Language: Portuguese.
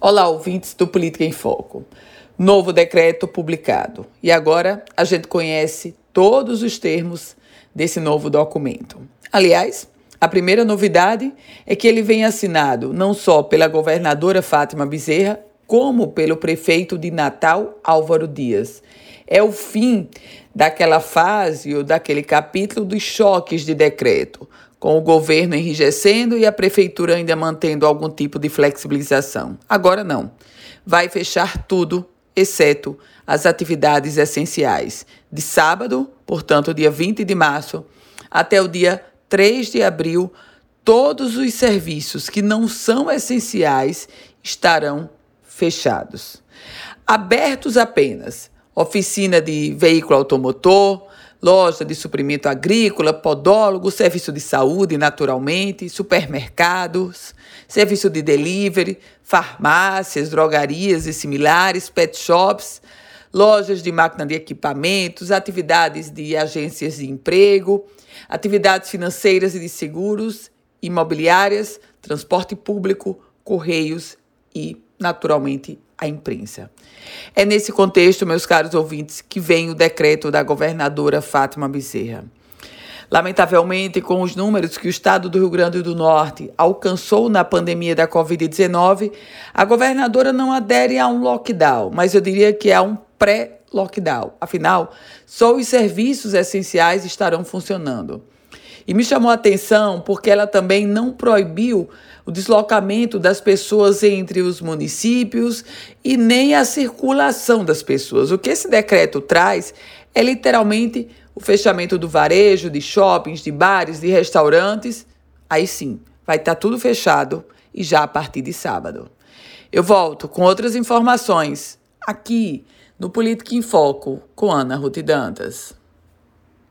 Olá, ouvintes do Política em Foco. Novo decreto publicado. E agora a gente conhece todos os termos desse novo documento. Aliás, a primeira novidade é que ele vem assinado não só pela governadora Fátima Bezerra, como pelo prefeito de Natal, Álvaro Dias. É o fim daquela fase ou daquele capítulo dos choques de decreto, com o governo enrijecendo e a prefeitura ainda mantendo algum tipo de flexibilização. Agora não. Vai fechar tudo, exceto as atividades essenciais. De sábado, portanto, dia 20 de março, até o dia 3 de abril, todos os serviços que não são essenciais estarão fechados. Abertos apenas oficina de veículo automotor, loja de suprimento agrícola, podólogo, serviço de saúde, naturalmente, supermercados, serviço de delivery, farmácias, drogarias e similares, pet shops, lojas de máquina de equipamentos, atividades de agências de emprego, atividades financeiras e de seguros, imobiliárias, transporte público, correios e, naturalmente, a imprensa. É nesse contexto, meus caros ouvintes, que vem o decreto da governadora Fátima Bezerra. Lamentavelmente, com os números que o estado do Rio Grande do Norte alcançou na pandemia da Covid-19, a governadora não adere a um lockdown, mas eu diria que é um pré-lockdown. Afinal, só os serviços essenciais estarão funcionando. E me chamou a atenção porque ela também não proibiu o deslocamento das pessoas entre os municípios e nem a circulação das pessoas. O que esse decreto traz é literalmente o fechamento do varejo, de shoppings, de bares, de restaurantes. Aí sim, vai estar tá tudo fechado e já a partir de sábado. Eu volto com outras informações aqui no Política em Foco com Ana Ruth Dantas.